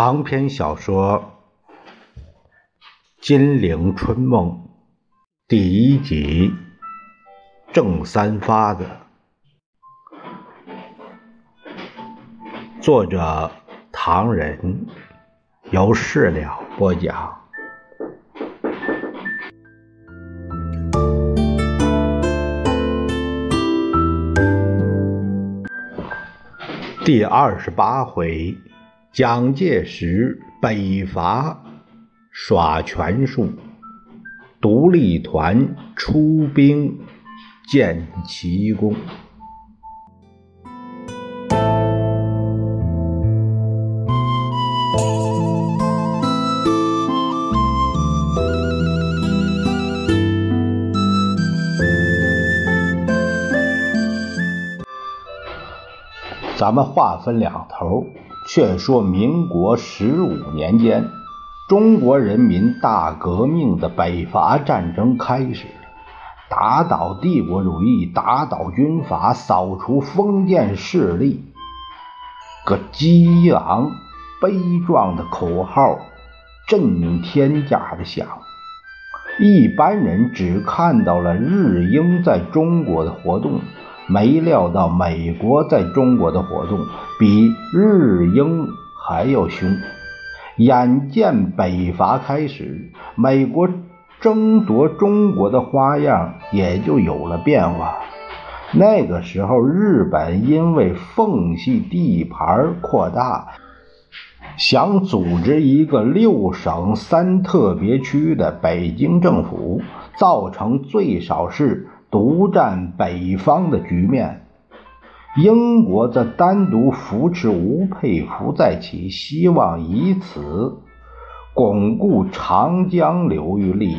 长篇小说《金陵春梦》第一集《郑三发子》，作者唐人，由事了播讲。第二十八回。蒋介石北伐耍权术，独立团出兵建奇功。咱们话分两头。却说民国十五年间，中国人民大革命的北伐战争开始了，打倒帝国主义，打倒军阀，扫除封建势力。个激昂悲壮的口号震天价的响，一般人只看到了日英在中国的活动。没料到美国在中国的活动比日英还要凶。眼见北伐开始，美国争夺中国的花样也就有了变化。那个时候，日本因为奉系地盘扩大，想组织一个六省三特别区的北京政府，造成最少是。独占北方的局面，英国则单独扶持吴佩孚在其，希望以此巩固长江流域利益。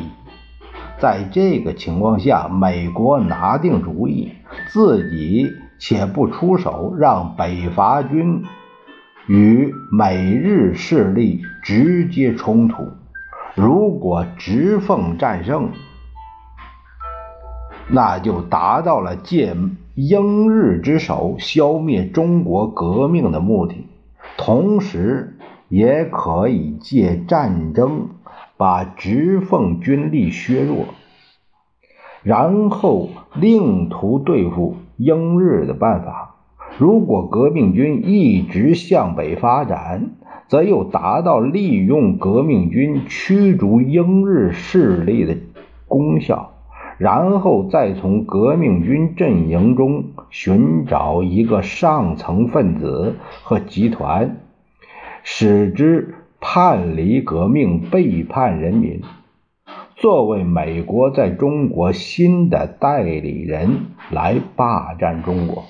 在这个情况下，美国拿定主意，自己且不出手，让北伐军与美日势力直接冲突。如果直奉战胜，那就达到了借英日之手消灭中国革命的目的，同时也可以借战争把直奉军力削弱，然后另图对付英日的办法。如果革命军一直向北发展，则又达到利用革命军驱逐英日势力的功效。然后再从革命军阵营中寻找一个上层分子和集团，使之叛离革命、背叛人民，作为美国在中国新的代理人来霸占中国。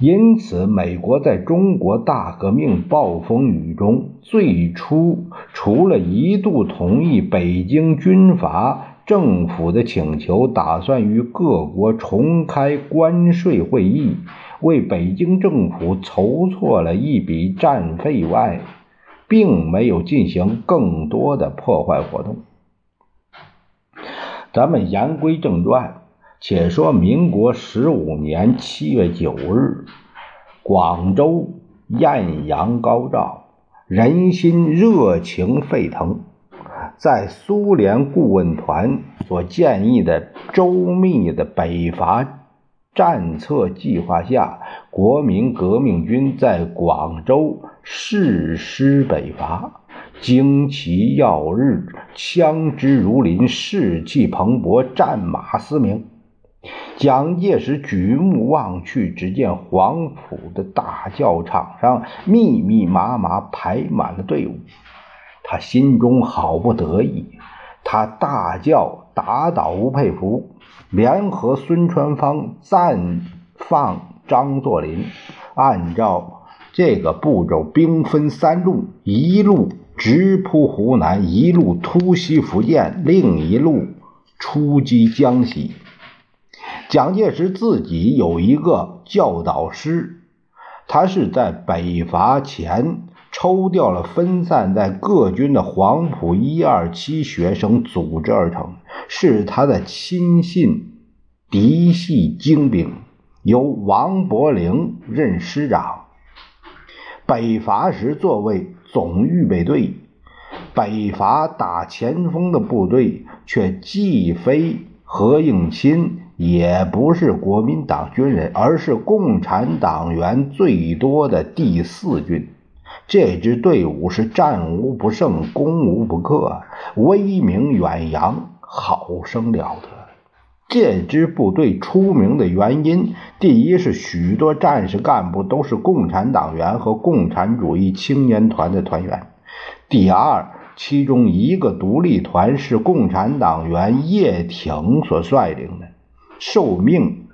因此，美国在中国大革命暴风雨中，最初除了一度同意北京军阀。政府的请求，打算与各国重开关税会议，为北京政府筹措了一笔战费外，并没有进行更多的破坏活动。咱们言归正传，且说民国十五年七月九日，广州艳阳高照，人心热情沸腾。在苏联顾问团所建议的周密的北伐战策计划下，国民革命军在广州誓师北伐，旌旗耀日，枪支如林，士气蓬勃，战马嘶鸣。蒋介石举目望去，只见黄埔的大教场上密密麻麻排满了队伍。他心中好不得意，他大叫：“打倒吴佩孚，联合孙传芳，暂放张作霖。”按照这个步骤，兵分三路：一路直扑湖南，一路突袭福建，另一路出击江西。蒋介石自己有一个教导师，他是在北伐前。抽调了分散在各军的黄埔一二期学生组织而成，是他的亲信嫡系精兵，由王伯龄任师长。北伐时，作为总预备队。北伐打前锋的部队却既非何应钦，也不是国民党军人，而是共产党员最多的第四军。这支队伍是战无不胜、攻无不克，威名远扬，好生了得。这支部队出名的原因，第一是许多战士干部都是共产党员和共产主义青年团的团员；第二，其中一个独立团是共产党员叶挺所率领的，受命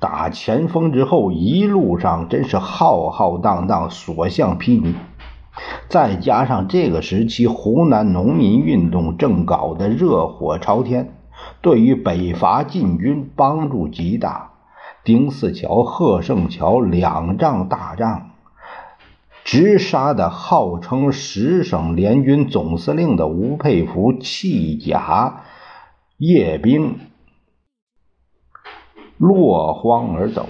打前锋之后，一路上真是浩浩荡荡，所向披靡。再加上这个时期湖南农民运动正搞得热火朝天。对于北伐进军帮助极大。丁四桥、贺胜桥两仗大仗，直杀的号称十省联军总司令的吴佩孚弃甲夜兵，落荒而走。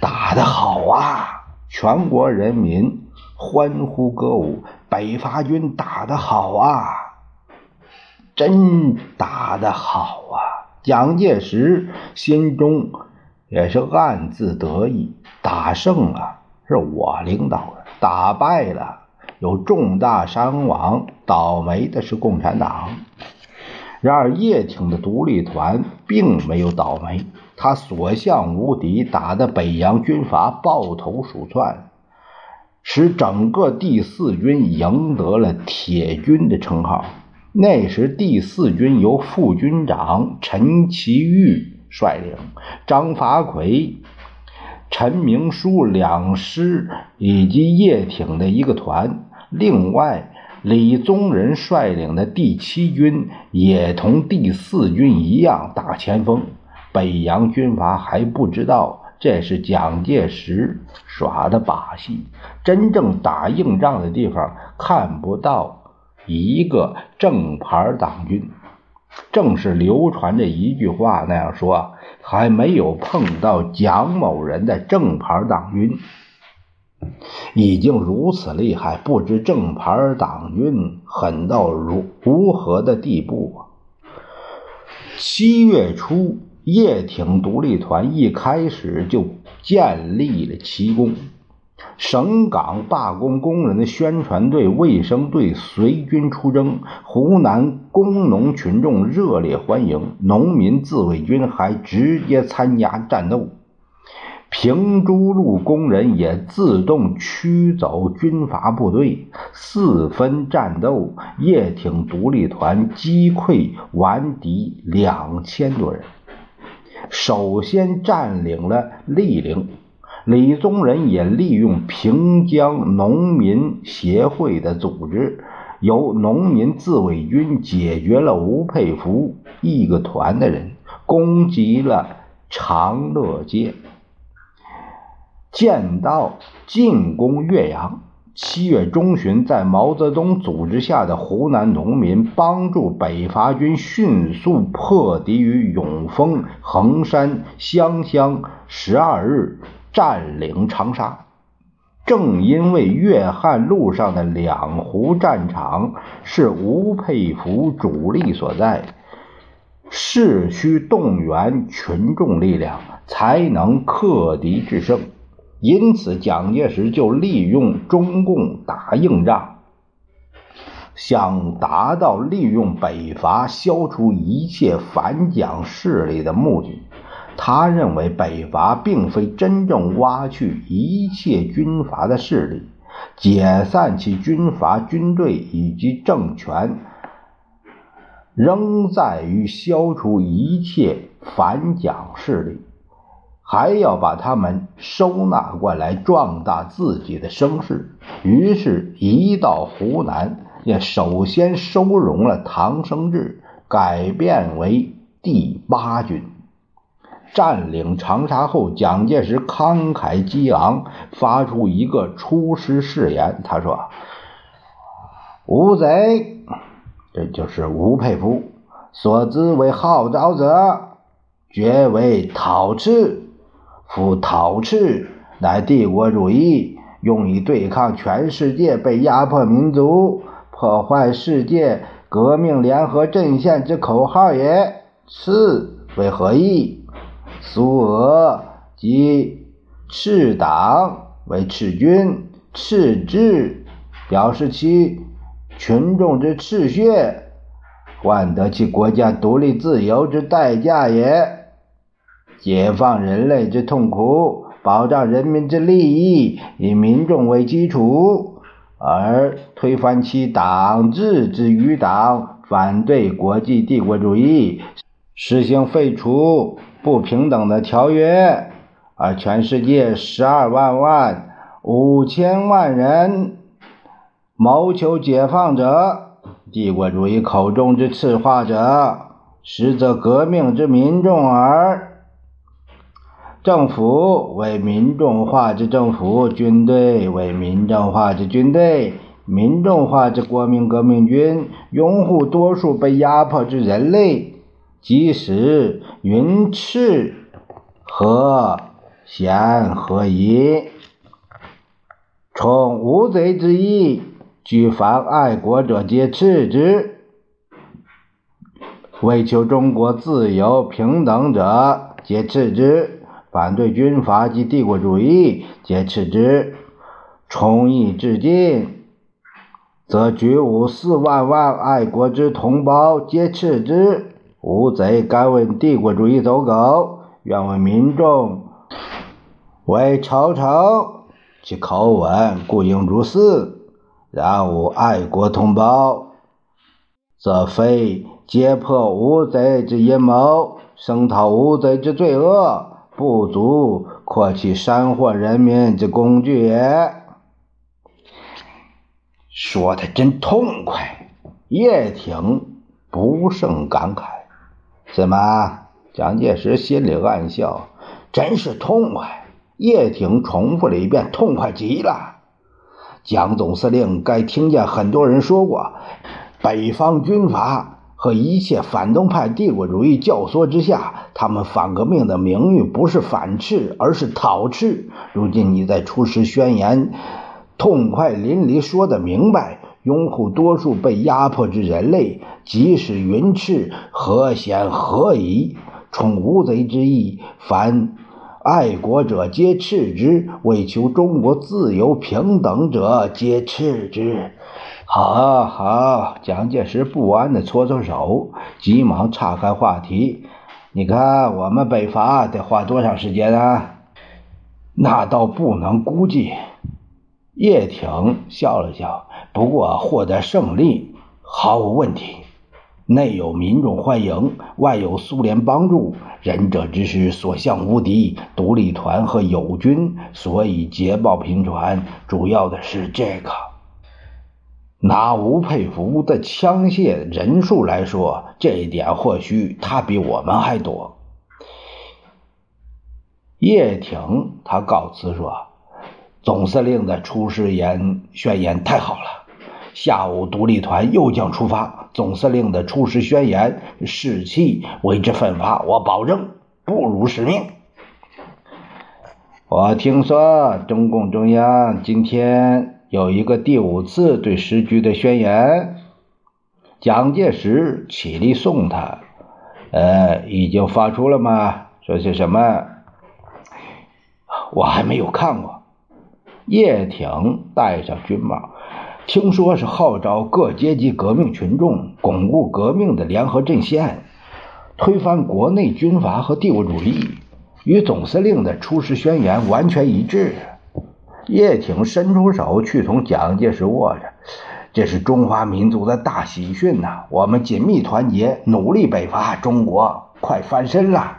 打得好啊！全国人民欢呼歌舞，北伐军打得好啊！真打得好啊！蒋介石心中也是暗自得意。打胜了是我领导的，打败了有重大伤亡，倒霉的是共产党。然而叶挺的独立团并没有倒霉，他所向无敌，打得北洋军阀抱头鼠窜，使整个第四军赢得了铁军的称号。那时，第四军由副军长陈其玉率领，张发奎、陈明书两师以及叶挺的一个团。另外，李宗仁率领的第七军也同第四军一样打前锋。北洋军阀还不知道这是蒋介石耍的把戏，真正打硬仗的地方看不到。一个正牌党军，正是流传着一句话那样说：还没有碰到蒋某人的正牌党军，已经如此厉害，不知正牌党军狠到如如何的地步啊！七月初，叶挺独立团一开始就建立了奇功。省港罢工工人的宣传队、卫生队随军出征，湖南工农群众热烈欢迎，农民自卫军还直接参加战斗，平诸路工人也自动驱走军阀部队，四分战斗，叶挺独立团击溃顽敌两千多人，首先占领了利陵。李宗仁也利用平江农民协会的组织，由农民自卫军解决了吴佩孚一个团的人，攻击了长乐街，见到进攻岳阳。七月中旬，在毛泽东组织下的湖南农民帮助北伐军迅速破敌于永丰、衡山、湘乡，十二日。占领长沙，正因为粤汉路上的两湖战场是吴佩孚主力所在，势需动员群众力量，才能克敌制胜。因此，蒋介石就利用中共打硬仗，想达到利用北伐消除一切反蒋势力的目的。他认为北伐并非真正挖去一切军阀的势力，解散其军阀军队以及政权，仍在于消除一切反蒋势力，还要把他们收纳过来，壮大自己的声势。于是，一到湖南，也首先收容了唐生智，改变为第八军。占领长沙后，蒋介石慷慨激昂，发出一个出师誓言。他说：“吴贼，这就是吴佩孚所知为号召者，绝为讨赤。夫讨赤乃帝国主义用以对抗全世界被压迫民族，破坏世界革命联合阵线之口号也。赤为何意？苏俄及赤党为赤军，赤之表示其群众之赤血，换得其国家独立自由之代价也。解放人类之痛苦，保障人民之利益，以民众为基础，而推翻其党治之余党，反对国际帝国主义，实行废除不平等的条约，而全世界十二万万五千万人谋求解放者，帝国主义口中之赤化者，实则革命之民众耳。政府为民众化之政府，军队为民众化之军队，民众化之国民革命军拥护多数被压迫之人类，即使云赤和贤和宜？从无贼之意，举凡爱国者皆斥之；为求中国自由平等者，皆斥之。反对军阀及帝国主义，皆斥之；崇义至今，则举五四万万爱国之同胞，皆斥之。无贼敢为帝国主义走狗，愿为民众为朝臣，其口吻故应如斯。然吾爱国同胞，则非揭破无贼之阴谋，声讨无贼之罪恶。不足扩其山货人民之工具也。说的真痛快，叶挺不胜感慨。怎么？蒋介石心里暗笑，真是痛快。叶挺重复了一遍，痛快极了。蒋总司令该听见很多人说过，北方军阀。和一切反动派帝国主义教唆之下，他们反革命的名誉不是反斥，而是讨斥。如今你在出师宣言，痛快淋漓说得明白，拥护多数被压迫之人类，即使云赤，何嫌何疑？宠无贼之意，凡爱国者皆斥之，为求中国自由平等者皆斥之。好好，蒋介石不安地搓搓手，急忙岔开话题。你看，我们北伐得花多长时间啊？那倒不能估计。叶挺笑了笑，不过获得胜利毫无问题。内有民众欢迎，外有苏联帮助，仁者之师所向无敌。独立团和友军所以捷报频传，主要的是这个。拿吴佩孚的枪械人数来说，这一点或许他比我们还多。叶挺他告辞说：“总司令的出师言宣言太好了，下午独立团又将出发。总司令的出师宣言士气为之奋发，我保证不辱使命。”我听说中共中央今天。有一个第五次对时局的宣言，蒋介石起立送他。呃，已经发出了吗？说些什么？我还没有看过。叶挺戴上军帽，听说是号召各阶级革命群众巩固革命的联合阵线，推翻国内军阀和帝国主义，与总司令的出师宣言完全一致。叶挺伸出手去同蒋介石握着，这是中华民族的大喜讯呐！我们紧密团结，努力北伐，中国快翻身了。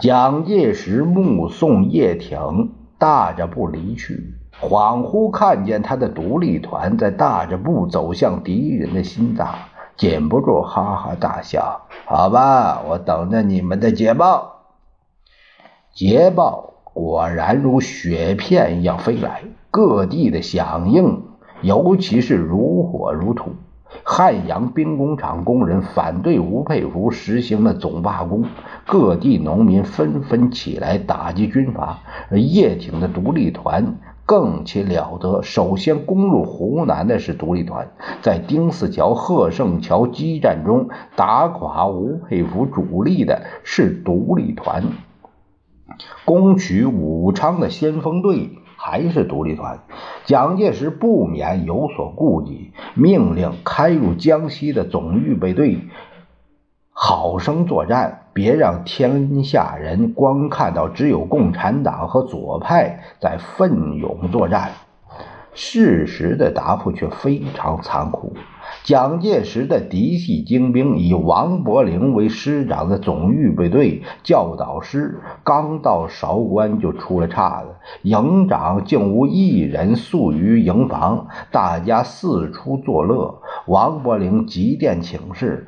蒋介石目送叶挺大着步离去，恍惚看见他的独立团在大着步走向敌人的心脏，禁不住哈哈大笑。好吧，我等着你们的捷报，捷报。果然如雪片一样飞来，各地的响应，尤其是如火如荼。汉阳兵工厂工人反对吴佩孚实行的总罢工，各地农民纷纷起来打击军阀，而叶挺的独立团更其了得。首先攻入湖南的是独立团，在丁四桥、贺胜桥激战中打垮吴佩孚主力的是独立团，攻取武昌的先锋队。还是独立团，蒋介石不免有所顾忌，命令开入江西的总预备队好生作战，别让天下人光看到只有共产党和左派在奋勇作战。事实的答复却非常残酷。蒋介石的嫡系精兵，以王伯龄为师长的总预备队教导师，刚到韶关就出了岔子，营长竟无一人宿于营房，大家四处作乐。王伯龄急电请示：“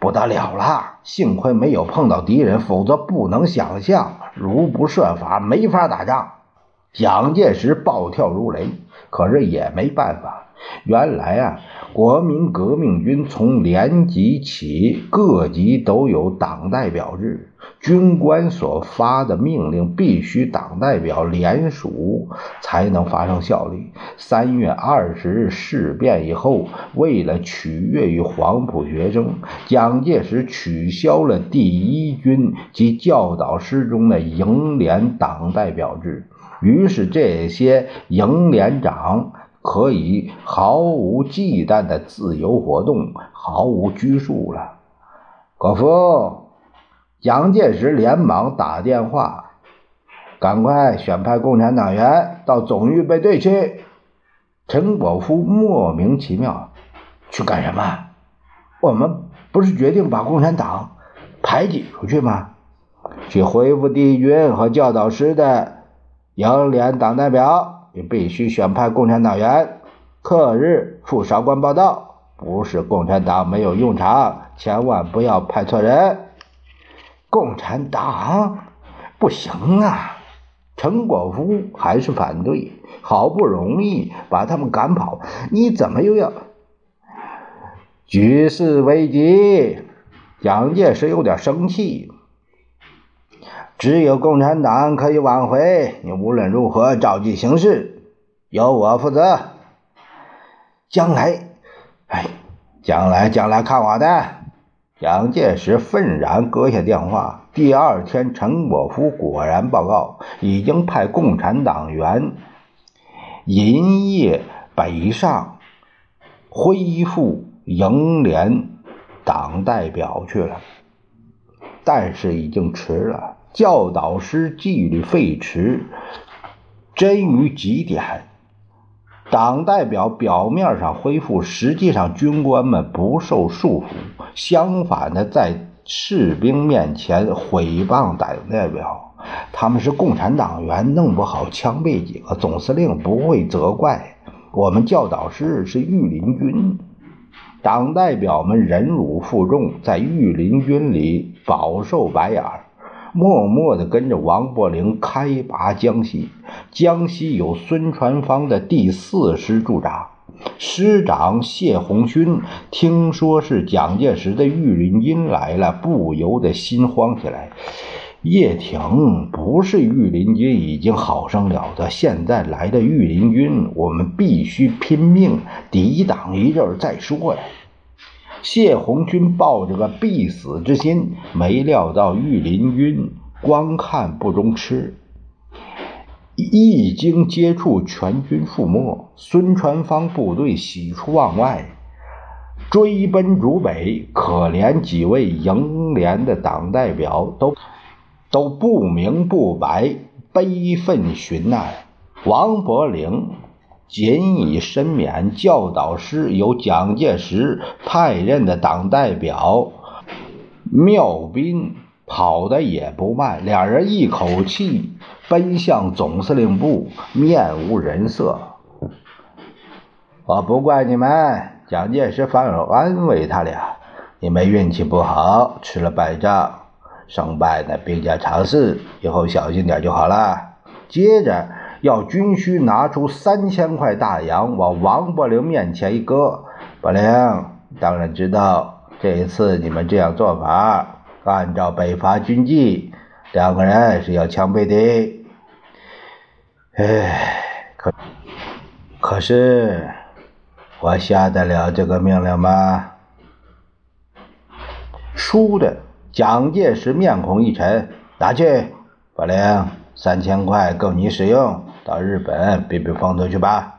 不得了了，幸亏没有碰到敌人，否则不能想象，如不设法，没法打仗。”蒋介石暴跳如雷，可是也没办法。原来啊，国民革命军从连级起，各级都有党代表制，军官所发的命令必须党代表联署才能发生效力。三月二十日事变以后，为了取悦于黄埔学生，蒋介石取消了第一军及教导师中的营连党代表制，于是这些营连长。可以毫无忌惮的自由活动，毫无拘束了。国父，蒋介石连忙打电话：“赶快选派共产党员到总预备队去。”陈果夫莫名其妙：“去干什么？我们不是决定把共产党排挤出去吗？去恢复第一军和教导师的营连党代表。”你必须选派共产党员，克日赴韶关报道。不是共产党没有用场，千万不要派错人。共产党不行啊！陈果夫还是反对。好不容易把他们赶跑，你怎么又要？局势危急，蒋介石有点生气。只有共产党可以挽回。你无论如何照计行事，由我负责。将来，哎，将来，将来看我的。蒋介石愤然搁下电话。第二天，陈果夫果然报告，已经派共产党员银叶北上，恢复营连党代表去了。但是已经迟了。教导师纪律废弛，真于极点。党代表表面上恢复，实际上军官们不受束缚。相反的，在士兵面前毁谤党代表，他们是共产党员，弄不好枪毙几个，总司令不会责怪。我们教导师是御林军，党代表们忍辱负重，在御林军里饱受白眼。默默地跟着王伯龄开拔江西，江西有孙传芳的第四师驻扎，师长谢鸿勋听说是蒋介石的御林军来了，不由得心慌起来。叶挺不是御林军已经好生了得，现在来的御林军，我们必须拼命抵挡一阵再说呀。谢红军抱着个必死之心，没料到御林军光看不中吃，一经接触，全军覆没。孙传芳部队喜出望外，追奔逐北。可怜几位营连的党代表都都不明不白，悲愤寻难。王伯龄。仅以申免教导师由蒋介石派任的党代表缪斌跑得也不慢，两人一口气奔向总司令部，面无人色。我不怪你们，蒋介石反而安慰他俩：“你们运气不好，吃了败仗，胜败呢兵家常事，以后小心点就好了。”接着。要军需拿出三千块大洋，往王伯龄面前一搁。伯龄，当然知道，这一次你们这样做法，按照北伐军纪，两个人是要枪毙的。唉，可可是，我下得了这个命令吗？输的，蒋介石面孔一沉，拿去，法令，三千块够你使用，到日本避避风头去吧。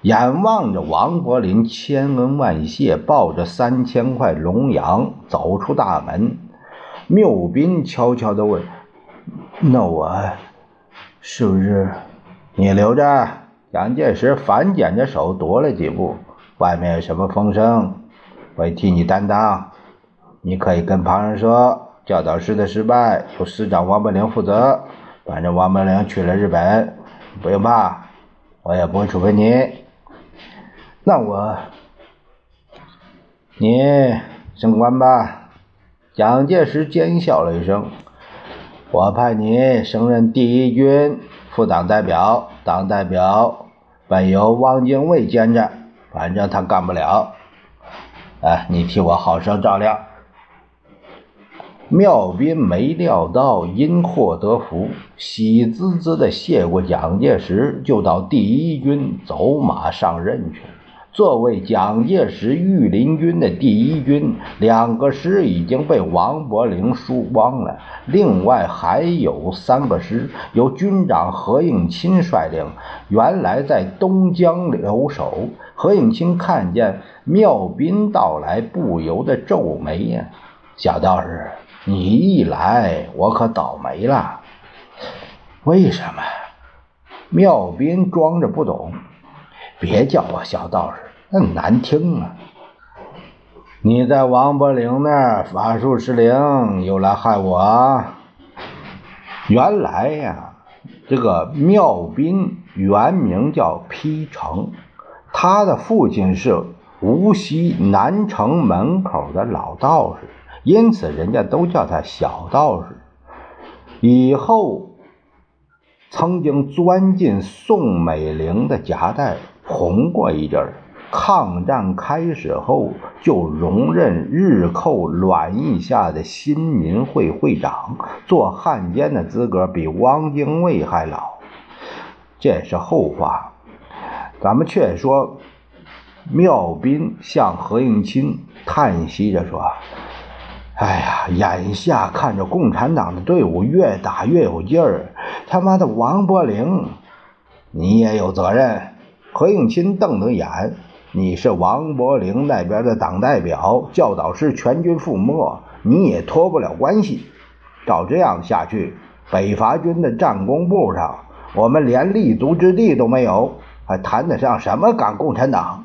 眼望着王柏林千恩万谢，抱着三千块龙洋走出大门，缪斌悄悄地问：“那我是不是？你留着。”蒋介石反剪着手踱了几步：“外面有什么风声，我替你担当。你可以跟旁人说，教导师的失败由师长王柏林负责。反正王柏林去了日本，不用怕，我也不会处分你。”那我，你升官吧。蒋介石奸笑了一声：“我派你升任第一军副党代表，党代表本由汪精卫兼着，反正他干不了。哎，你替我好生照料。”妙斌没料到因祸得福，喜滋滋的谢过蒋介石，就到第一军走马上任去了。作为蒋介石御林军的第一军，两个师已经被王伯龄输光了。另外还有三个师，由军长何应钦率领，原来在东江留守。何应钦看见妙斌到来，不由得皱眉呀：“小道士，你一来，我可倒霉了。为什么？”妙斌装着不懂。别叫我小道士，那难听啊！你在王伯龄那儿法术失灵，又来害我。原来呀，这个妙斌原名叫丕成，他的父亲是无锡南城门口的老道士，因此人家都叫他小道士。以后曾经钻进宋美龄的夹带。红过一阵儿，抗战开始后就荣任日寇阮义下的新民会会长，做汉奸的资格比汪精卫还老。这是后话，咱们却说，妙斌向何应钦叹息着说：“哎呀，眼下看着共产党的队伍越打越有劲儿，他妈的王伯龄，你也有责任。”何应钦瞪瞪眼：“你是王伯龄那边的党代表，教导师全军覆没，你也脱不了关系。照这样下去，北伐军的战功簿上，我们连立足之地都没有，还谈得上什么赶共产党？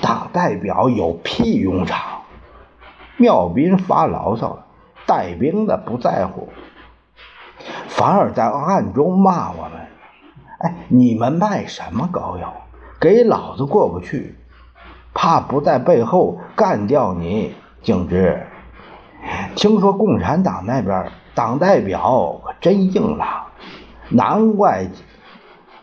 党代表有屁用场！”妙斌发牢骚了：“带兵的不在乎，反而在暗中骂我们。”哎，你们卖什么膏药？给老子过不去，怕不在背后干掉你？景之，听说共产党那边党代表可真硬朗，难怪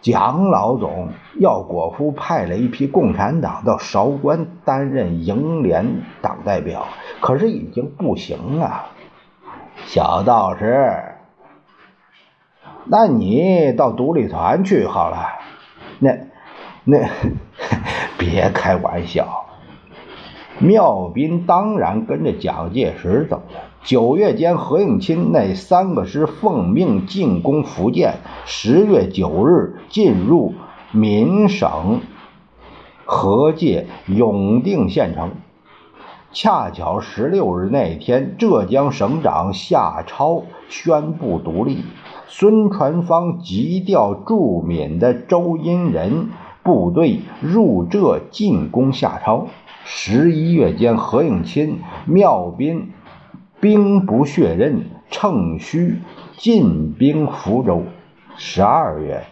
蒋老总要果夫派了一批共产党到韶关担任营联党代表，可是已经不行了。小道士。那你到独立团去好了，那那 别开玩笑。妙斌当然跟着蒋介石走了。九月间，何应钦那三个师奉命进攻福建，十月九日进入闽省河界永定县城。恰巧十六日那天，浙江省长夏超宣布独立。孙传芳急调驻闽的周荫人部队入浙进攻夏超。十一月间，何应钦、缪斌兵不血刃，乘虚进兵福州。十二月，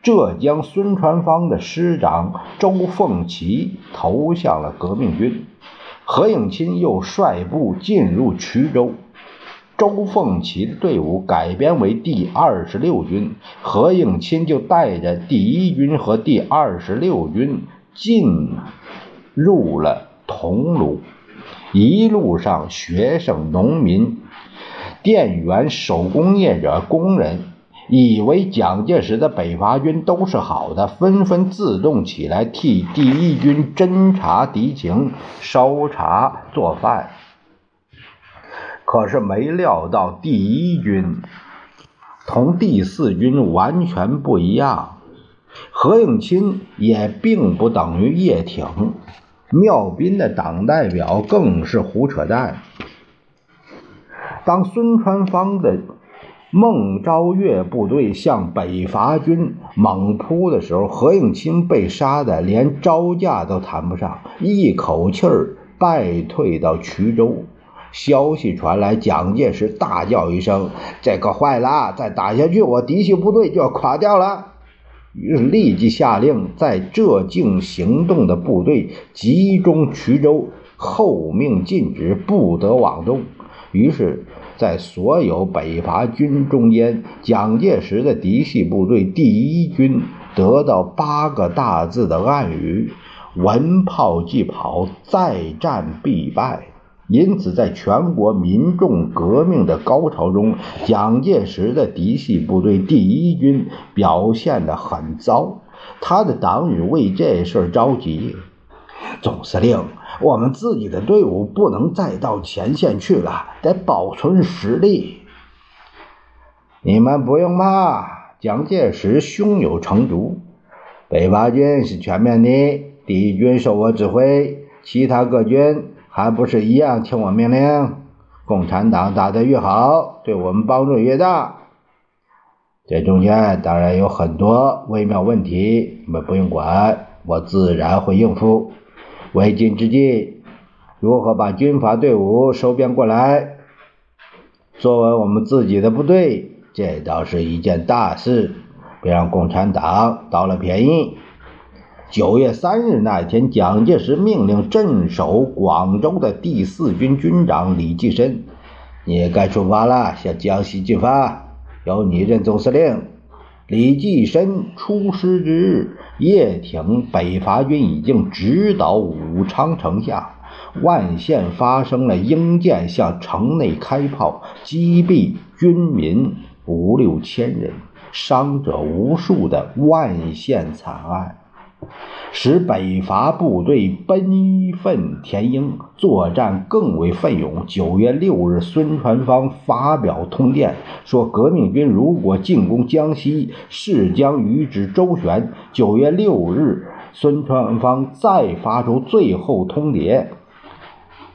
浙江孙传芳的师长周凤岐投向了革命军，何应钦又率部进入衢州。周凤岐的队伍改编为第二十六军，何应钦就带着第一军和第二十六军进入了桐庐。一路上，学生、农民、店员、手工业者、工人，以为蒋介石的北伐军都是好的，纷纷自动起来替第一军侦察敌情、烧茶做饭。可是没料到，第一军同第四军完全不一样。何应钦也并不等于叶挺。廖斌的党代表更是胡扯淡。当孙传芳的孟昭岳部队向北伐军猛扑的时候，何应钦被杀的连招架都谈不上，一口气儿败退到衢州。消息传来，蒋介石大叫一声：“这可坏了！再打下去，我嫡系部队就要垮掉了。”于是立即下令，在浙境行动的部队集中衢州，后命禁止不得往东。于是，在所有北伐军中间，蒋介石的嫡系部队第一军得到八个大字的暗语：“闻炮即跑，再战必败。”因此，在全国民众革命的高潮中，蒋介石的嫡系部队第一军表现得很糟。他的党羽为这事着急。总司令，我们自己的队伍不能再到前线去了，得保存实力。你们不用怕，蒋介石胸有成竹。北伐军是全面的，第一军受我指挥，其他各军。还不是一样听我命令？共产党打得越好，对我们帮助越大。这中间当然有很多微妙问题，你们不用管，我自然会应付。为今之计，如何把军阀队伍收编过来，作为我们自己的部队，这倒是一件大事，别让共产党倒了便宜。九月三日那天，蒋介石命令镇守广州的第四军军长李济深：“你该出发了，向江西进发，由你任总司令。”李济深出师之日，叶挺北伐军已经直捣武昌城下，万县发生了英舰向城内开炮，击毙军民五六千人，伤者无数的万县惨案。使北伐部队奔奋填膺，作战更为奋勇。九月六日，孙传芳发表通电，说：“革命军如果进攻江西，势将与之周旋。”九月六日，孙传芳再发出最后通牒，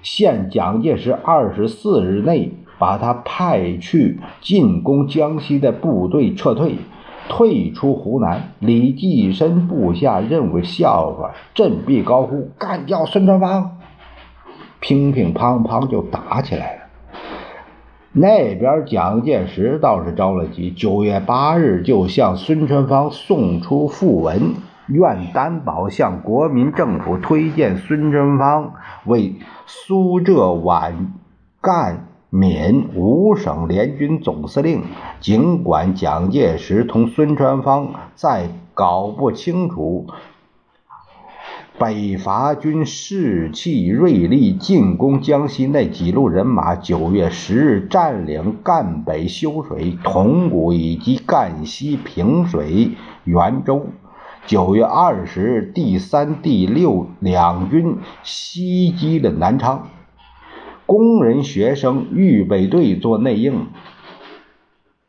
限蒋介石二十四日内把他派去进攻江西的部队撤退。退出湖南，李济深部下认为笑话，振臂高呼：“干掉孙传芳！”乒乒乓乓就打起来了。那边蒋介石倒是着了急，九月八日就向孙传芳送出复文，愿担保向国民政府推荐孙传芳为苏浙皖赣。闽五省联军总司令，尽管蒋介石同孙传芳在搞不清楚北伐军士气锐利进攻江西那几路人马，九月十日占领赣北修水、铜鼓以及赣西平水、袁州。九月二十日，第三、第六两军袭击了南昌。工人、学生、预备队做内应，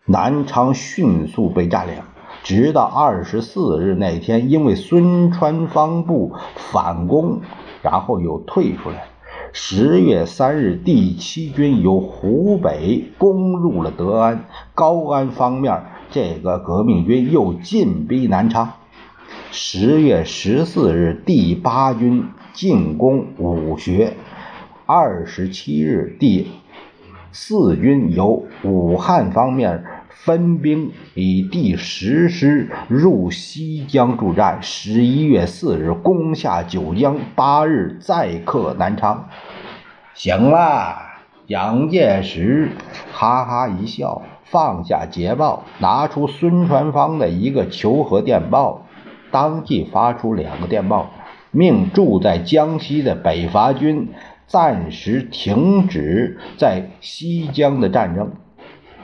南昌迅速被占领。直到二十四日那天，因为孙传芳部反攻，然后又退出来。十月三日，第七军由湖北攻入了德安、高安方面，这个革命军又进逼南昌。十月十四日，第八军进攻武穴。二十七日，第四军由武汉方面分兵，以第十师入西江助战。十一月四日，攻下九江，八日再克南昌。行了，蒋介石哈哈一笑，放下捷报，拿出孙传芳的一个求和电报，当即发出两个电报。命驻在江西的北伐军暂时停止在西江的战争。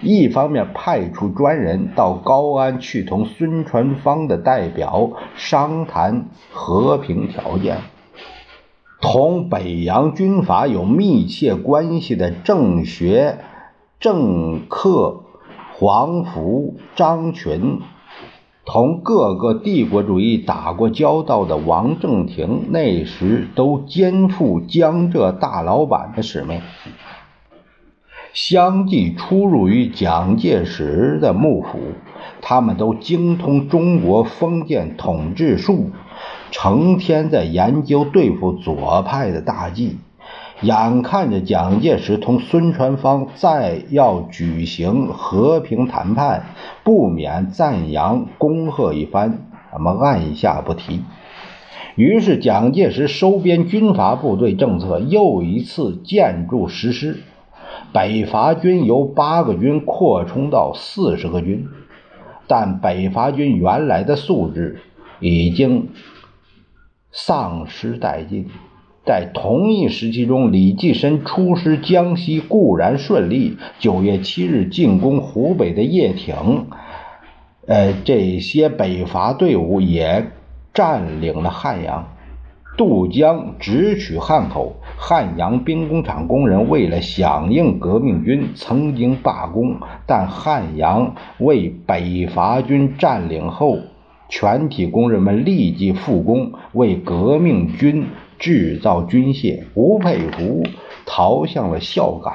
一方面派出专人到高安去同孙传芳的代表商谈和平条件。同北洋军阀有密切关系的郑学、郑克、黄福、张群，同各个帝国主义打过交道的王正廷，那时都肩负江浙大老板的使命。相继出入于蒋介石的幕府，他们都精通中国封建统治术，成天在研究对付左派的大计。眼看着蒋介石同孙传芳再要举行和平谈判，不免赞扬恭贺一番，咱们按下不提。于是蒋介石收编军阀部队政策又一次建筑实施。北伐军由八个军扩充到四十个军，但北伐军原来的素质已经丧失殆尽。在同一时期中，李济深出师江西固然顺利，九月七日进攻湖北的叶挺，呃，这些北伐队伍也占领了汉阳。渡江直取汉口，汉阳兵工厂工人为了响应革命军，曾经罢工。但汉阳为北伐军占领后，全体工人们立即复工，为革命军制造军械。吴佩孚逃向了孝感。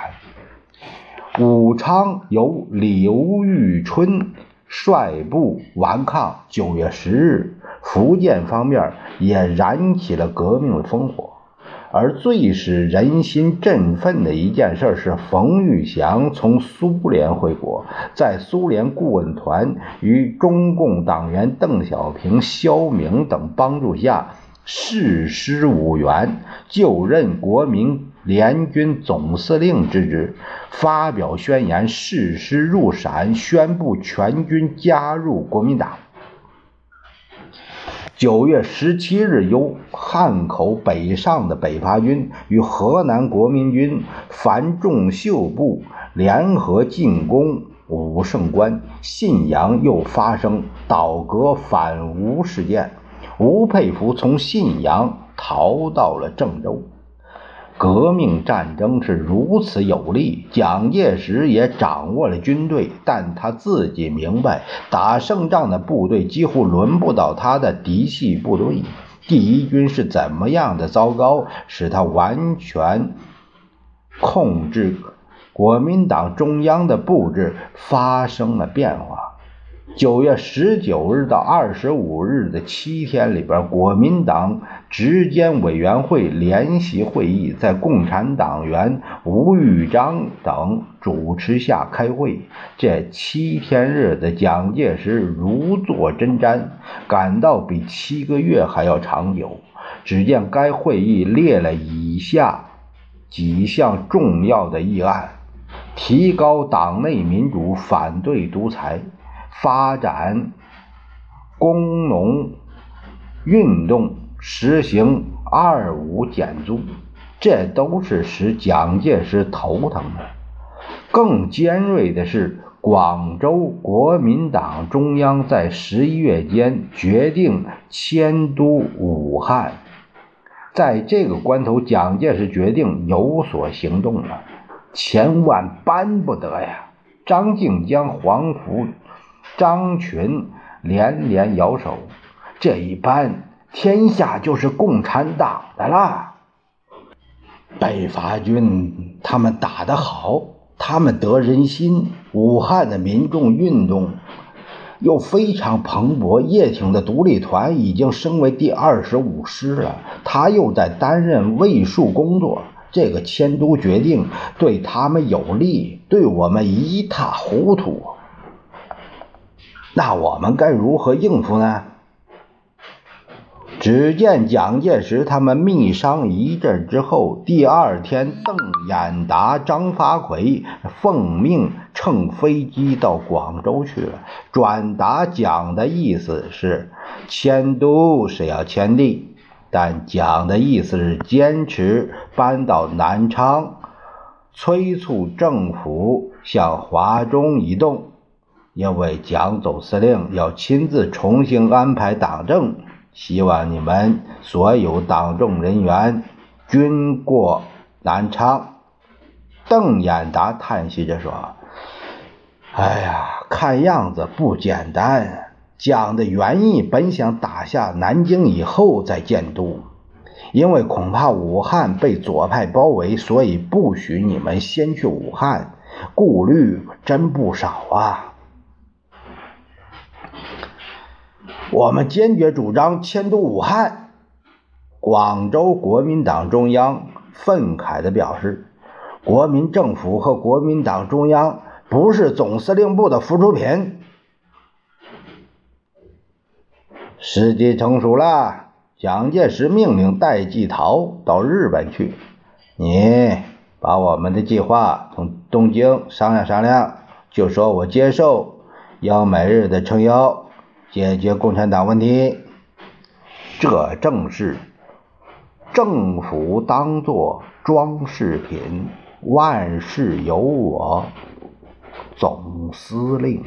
武昌由刘玉春率部顽抗。九月十日。福建方面也燃起了革命的烽火，而最使人心振奋的一件事是，冯玉祥从苏联回国，在苏联顾问团与中共党员邓小平、肖明等帮助下，誓师五原，就任国民联军总司令之职，发表宣言，誓师入陕，宣布全军加入国民党。九月十七日，由汉口北上的北伐军与河南国民军樊仲秀部联合进攻武胜关，信阳又发生倒戈反吴事件，吴佩孚从信阳逃到了郑州。革命战争是如此有利，蒋介石也掌握了军队，但他自己明白，打胜仗的部队几乎轮不到他的嫡系部队。第一军是怎么样的糟糕，使他完全控制国民党中央的布置发生了变化。九月十九日到二十五日的七天里边，国民党执监委员会联席会议在共产党员吴玉章等主持下开会。这七天日子，蒋介石如坐针毡，感到比七个月还要长久。只见该会议列了以下几项重要的议案：提高党内民主，反对独裁。发展工农运动，实行二五减租，这都是使蒋介石头疼的。更尖锐的是，广州国民党中央在十一月间决定迁都武汉。在这个关头，蒋介石决定有所行动了，千万搬不得呀！张静江、黄福。张群连连摇手，这一搬，天下就是共产党的了。北伐军他们打得好，他们得人心。武汉的民众运动又非常蓬勃。叶挺的独立团已经升为第二十五师了，他又在担任卫戍工作。这个迁都决定对他们有利，对我们一塌糊涂。那我们该如何应付呢？只见蒋介石他们密商一阵之后，第二天，邓演达、张发奎奉命乘飞机到广州去了。转达蒋的意思是：迁都是要迁地，但蒋的意思是坚持搬到南昌，催促政府向华中移动，因为蒋总司令要亲自重新安排党政，希望你们所有党政人员均过南昌。邓演达叹息着说：“哎呀，看样子不简单。”蒋的原意本想打下南京以后再建都，因为恐怕武汉被左派包围，所以不许你们先去武汉。顾虑真不少啊！我们坚决主张迁都武汉。广州国民党中央愤慨地表示：“国民政府和国民党中央不是总司令部的附属品。”时机成熟了，蒋介石命令戴季陶到日本去。你把我们的计划从东京商量商量，就说我接受要美日的撑腰，解决共产党问题。这正是政府当作装饰品，万事由我总司令。